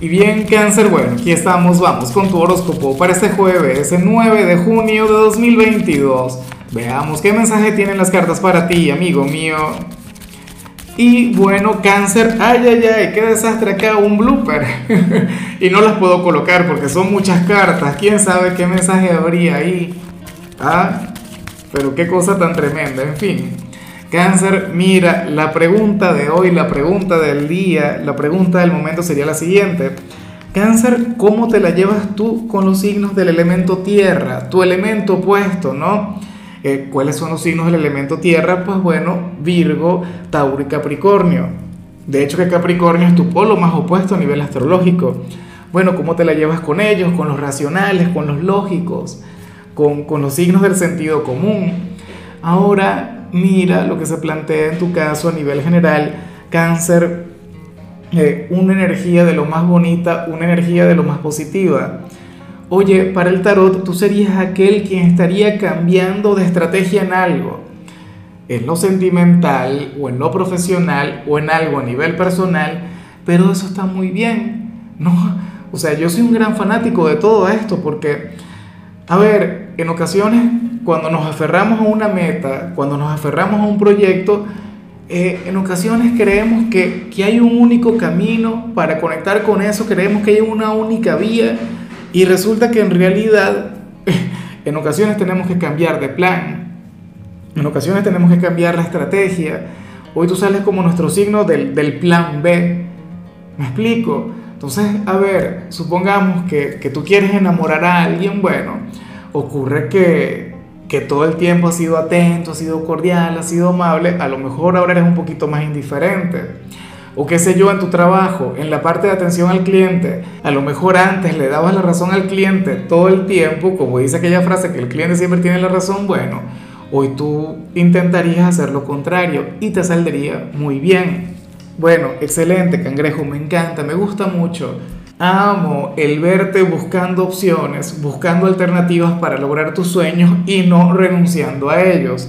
Y bien, cáncer, bueno, aquí estamos, vamos con tu horóscopo para este jueves, el 9 de junio de 2022. Veamos qué mensaje tienen las cartas para ti, amigo mío. Y bueno, cáncer, ay, ay, ay, qué desastre acá, un blooper. y no las puedo colocar porque son muchas cartas, quién sabe qué mensaje habría ahí. Ah, pero qué cosa tan tremenda, en fin. Cáncer, mira, la pregunta de hoy, la pregunta del día, la pregunta del momento sería la siguiente. Cáncer, ¿cómo te la llevas tú con los signos del elemento tierra? Tu elemento opuesto, ¿no? Eh, ¿Cuáles son los signos del elemento tierra? Pues bueno, Virgo, Tauro y Capricornio. De hecho que Capricornio es tu polo más opuesto a nivel astrológico. Bueno, ¿cómo te la llevas con ellos? Con los racionales, con los lógicos, con, con los signos del sentido común. Ahora, mira lo que se plantea en tu caso a nivel general, cáncer, eh, una energía de lo más bonita, una energía de lo más positiva. Oye, para el tarot tú serías aquel quien estaría cambiando de estrategia en algo, en lo sentimental o en lo profesional o en algo a nivel personal, pero eso está muy bien, ¿no? O sea, yo soy un gran fanático de todo esto porque, a ver, en ocasiones cuando nos aferramos a una meta, cuando nos aferramos a un proyecto, eh, en ocasiones creemos que, que, hay un único camino para conectar con eso, creemos que hay una única vía y resulta que en realidad en ocasiones tenemos que cambiar de plan, en ocasiones tenemos que cambiar la estrategia. Hoy tú sales como nuestro signo del, del plan B. ¿Me explico? Entonces, a ver, supongamos que, que tú quieres enamorar a alguien, bueno, ocurre que, que todo el tiempo ha sido atento, ha sido cordial, ha sido amable, a lo mejor ahora eres un poquito más indiferente. O qué sé yo, en tu trabajo, en la parte de atención al cliente, a lo mejor antes le dabas la razón al cliente todo el tiempo, como dice aquella frase que el cliente siempre tiene la razón, bueno, hoy tú intentarías hacer lo contrario y te saldría muy bien. Bueno, excelente, cangrejo, me encanta, me gusta mucho. Amo el verte buscando opciones, buscando alternativas para lograr tus sueños y no renunciando a ellos.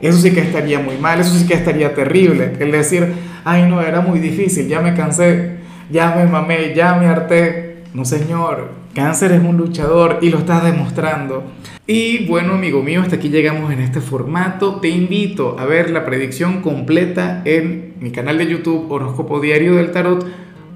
Eso sí que estaría muy mal, eso sí que estaría terrible. El decir, ay no, era muy difícil, ya me cansé, ya me mamé, ya me harté. No señor, cáncer es un luchador y lo estás demostrando. Y bueno amigo mío, hasta aquí llegamos en este formato. Te invito a ver la predicción completa en mi canal de YouTube Horóscopo Diario del Tarot